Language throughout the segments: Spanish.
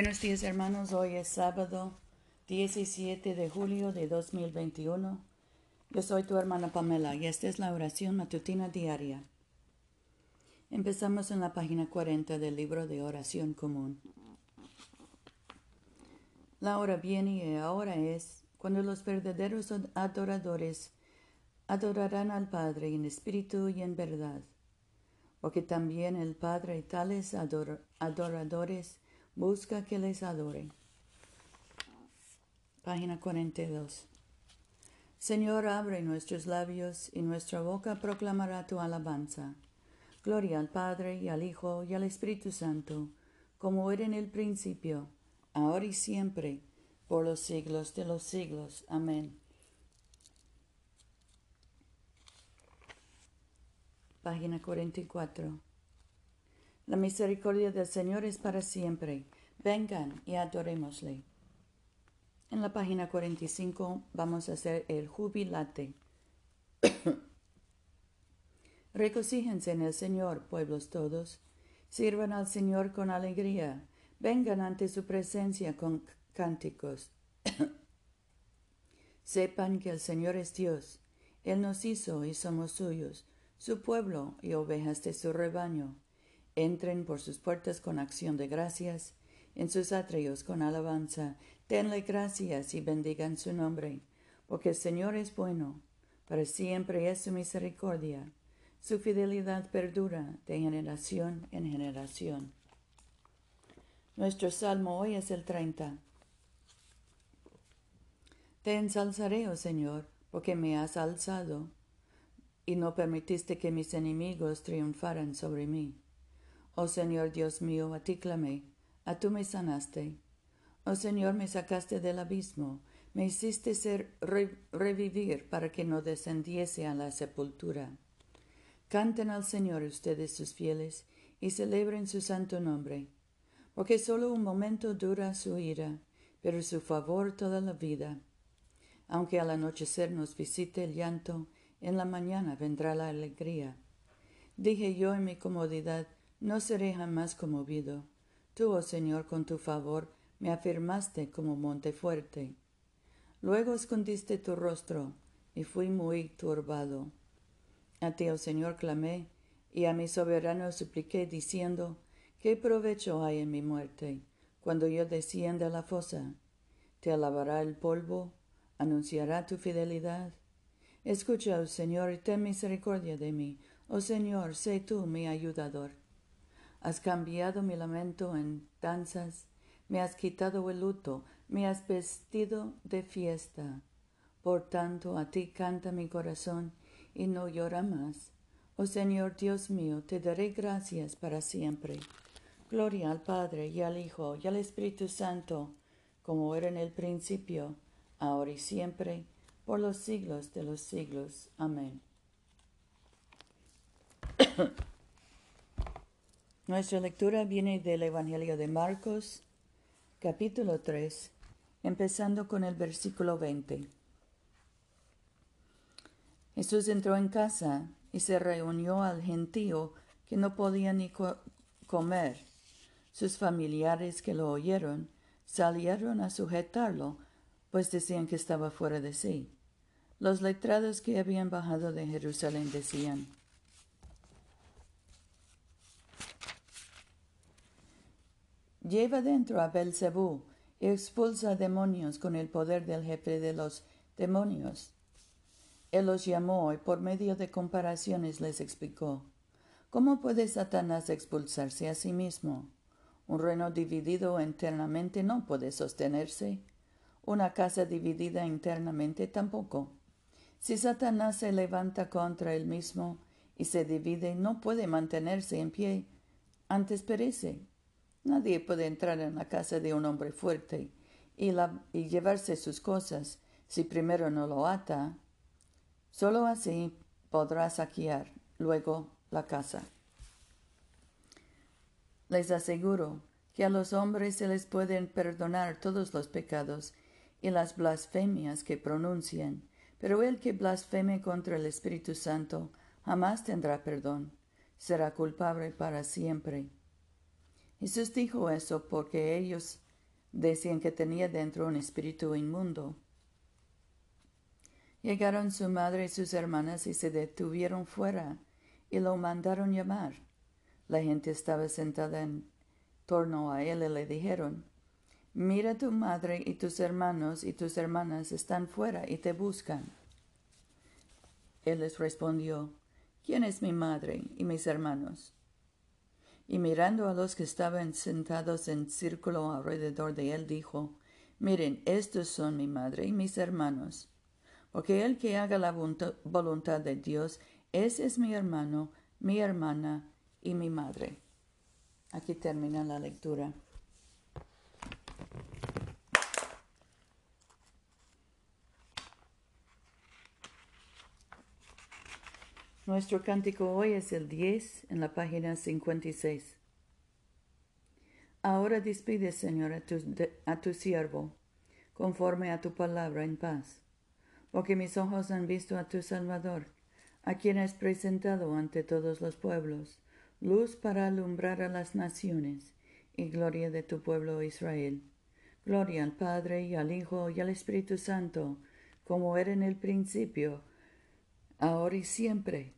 Buenos días hermanos, hoy es sábado 17 de julio de 2021. Yo soy tu hermana Pamela y esta es la oración matutina diaria. Empezamos en la página 40 del libro de oración común. La hora viene y ahora es cuando los verdaderos adoradores adorarán al Padre en espíritu y en verdad, porque también el Padre y tales adoradores busca que les adoren. Página 42. Señor, abre nuestros labios y nuestra boca proclamará tu alabanza. Gloria al Padre y al Hijo y al Espíritu Santo, como era en el principio, ahora y siempre, por los siglos de los siglos. Amén. Página 44. La misericordia del Señor es para siempre. Vengan y adorémosle. En la página 45 vamos a hacer el jubilate. Recocíjense en el Señor, pueblos todos. Sirvan al Señor con alegría. Vengan ante su presencia con cánticos. Sepan que el Señor es Dios. Él nos hizo y somos suyos, su pueblo y ovejas de su rebaño. Entren por sus puertas con acción de gracias, en sus atrios con alabanza. Denle gracias y bendigan su nombre, porque el Señor es bueno, para siempre es su misericordia. Su fidelidad perdura de generación en generación. Nuestro salmo hoy es el 30. Te ensalzaré, oh Señor, porque me has alzado y no permitiste que mis enemigos triunfaran sobre mí. Oh Señor Dios mío, a ti clamé, a tú me sanaste. Oh Señor, me sacaste del abismo, me hiciste ser revivir para que no descendiese a la sepultura. Canten al Señor ustedes sus fieles y celebren su santo nombre, porque solo un momento dura su ira, pero su favor toda la vida. Aunque al anochecer nos visite el llanto, en la mañana vendrá la alegría. Dije yo en mi comodidad, no seré jamás conmovido. Tú, oh Señor, con tu favor, me afirmaste como monte fuerte. Luego escondiste tu rostro, y fui muy turbado. A ti, oh Señor, clamé, y a mi soberano supliqué, diciendo, ¿qué provecho hay en mi muerte, cuando yo descienda a la fosa? ¿Te alabará el polvo? ¿Anunciará tu fidelidad? Escucha, oh Señor, y ten misericordia de mí. Oh Señor, sé tú mi ayudador. Has cambiado mi lamento en danzas, me has quitado el luto, me has vestido de fiesta. Por tanto, a ti canta mi corazón y no llora más. Oh Señor Dios mío, te daré gracias para siempre. Gloria al Padre y al Hijo y al Espíritu Santo, como era en el principio, ahora y siempre, por los siglos de los siglos. Amén. Nuestra lectura viene del Evangelio de Marcos, capítulo 3, empezando con el versículo 20. Jesús entró en casa y se reunió al gentío que no podía ni comer. Sus familiares que lo oyeron salieron a sujetarlo, pues decían que estaba fuera de sí. Los letrados que habían bajado de Jerusalén decían, Lleva dentro a Belzebú y expulsa demonios con el poder del jefe de los demonios. Él los llamó y por medio de comparaciones les explicó ¿Cómo puede Satanás expulsarse a sí mismo? Un reino dividido internamente no puede sostenerse. Una casa dividida internamente tampoco. Si Satanás se levanta contra él mismo y se divide, no puede mantenerse en pie, antes perece. Nadie puede entrar en la casa de un hombre fuerte y, llevarse sus cosas si primero no lo ata. Solo así podrá saquear luego la casa. Les aseguro que a los hombres se les pueden perdonar todos los pecados y las blasfemias que pronuncien, pero el que blasfeme contra el Espíritu Santo jamás tendrá perdón, será culpable para siempre. Jesús dijo eso porque ellos Decían que tenía dentro un espíritu inmundo. Llegaron su madre y sus hermanas y se detuvieron fuera y lo mandaron llamar. La gente estaba sentada en torno a él y le dijeron, Mira tu madre y tus hermanos y tus hermanas están fuera y te buscan. Él les respondió, ¿quién es mi madre y mis hermanos? Y mirando a los que estaban sentados en círculo alrededor de él, dijo, Miren, estos son mi madre y mis hermanos. Porque el que haga la voluntad de Dios, ese es mi hermano, mi hermana y mi madre. Aquí termina la lectura. Nuestro cántico hoy es el 10 en la página 56. Ahora despide, Señor, a tu, a tu siervo, conforme a tu palabra en paz, porque mis ojos han visto a tu Salvador, a quien has presentado ante todos los pueblos, luz para alumbrar a las naciones, y gloria de tu pueblo Israel. Gloria al Padre y al Hijo y al Espíritu Santo, como era en el principio, ahora y siempre,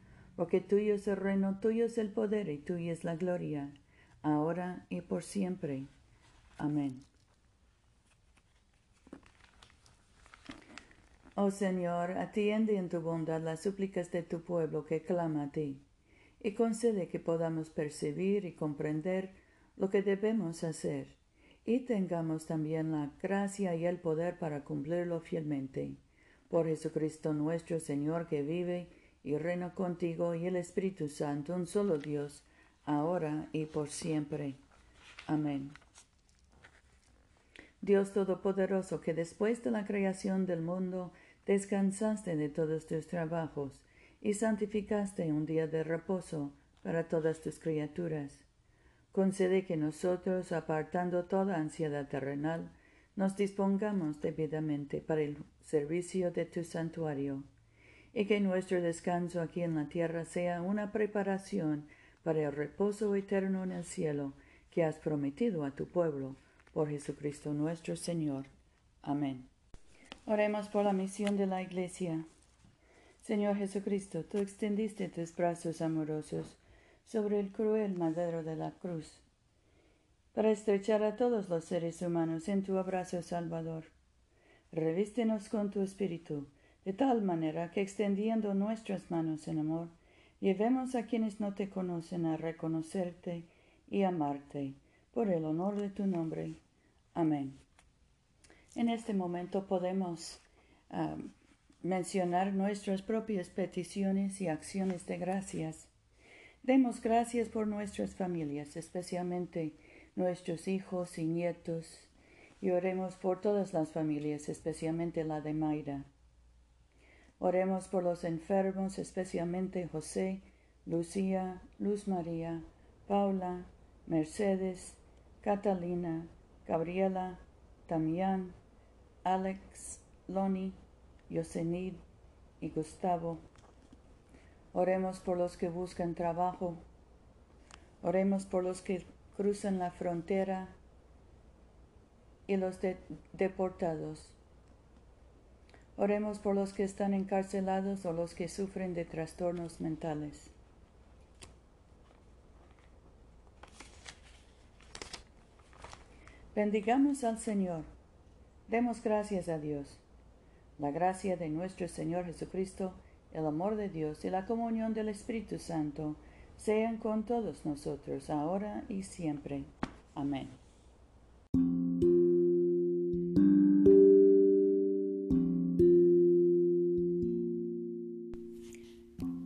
porque tuyo es el reino, tuyo es el poder y tuya es la gloria, ahora y por siempre. Amén. Oh Señor, atiende en tu bondad las súplicas de tu pueblo que clama a ti, y concede que podamos percibir y comprender lo que debemos hacer, y tengamos también la gracia y el poder para cumplirlo fielmente. Por Jesucristo nuestro Señor que vive y reina contigo y el Espíritu Santo, un solo Dios, ahora y por siempre. Amén. Dios Todopoderoso, que después de la creación del mundo descansaste de todos tus trabajos y santificaste un día de reposo para todas tus criaturas, concede que nosotros, apartando toda ansiedad terrenal, nos dispongamos debidamente para el servicio de tu santuario y que nuestro descanso aquí en la tierra sea una preparación para el reposo eterno en el cielo que has prometido a tu pueblo, por Jesucristo nuestro Señor. Amén. Oremos por la misión de la Iglesia. Señor Jesucristo, tú extendiste tus brazos amorosos sobre el cruel madero de la cruz, para estrechar a todos los seres humanos en tu abrazo salvador. Revístenos con tu espíritu, de tal manera que extendiendo nuestras manos en amor, llevemos a quienes no te conocen a reconocerte y amarte, por el honor de tu nombre. Amén. En este momento podemos ah, mencionar nuestras propias peticiones y acciones de gracias. Demos gracias por nuestras familias, especialmente nuestros hijos y nietos, y oremos por todas las familias, especialmente la de Mayra. Oremos por los enfermos, especialmente José, Lucía, Luz María, Paula, Mercedes, Catalina, Gabriela, Damián, Alex, Loni, Yosenid y Gustavo. Oremos por los que buscan trabajo. Oremos por los que cruzan la frontera y los deportados. Oremos por los que están encarcelados o los que sufren de trastornos mentales. Bendigamos al Señor. Demos gracias a Dios. La gracia de nuestro Señor Jesucristo, el amor de Dios y la comunión del Espíritu Santo sean con todos nosotros ahora y siempre. Amén.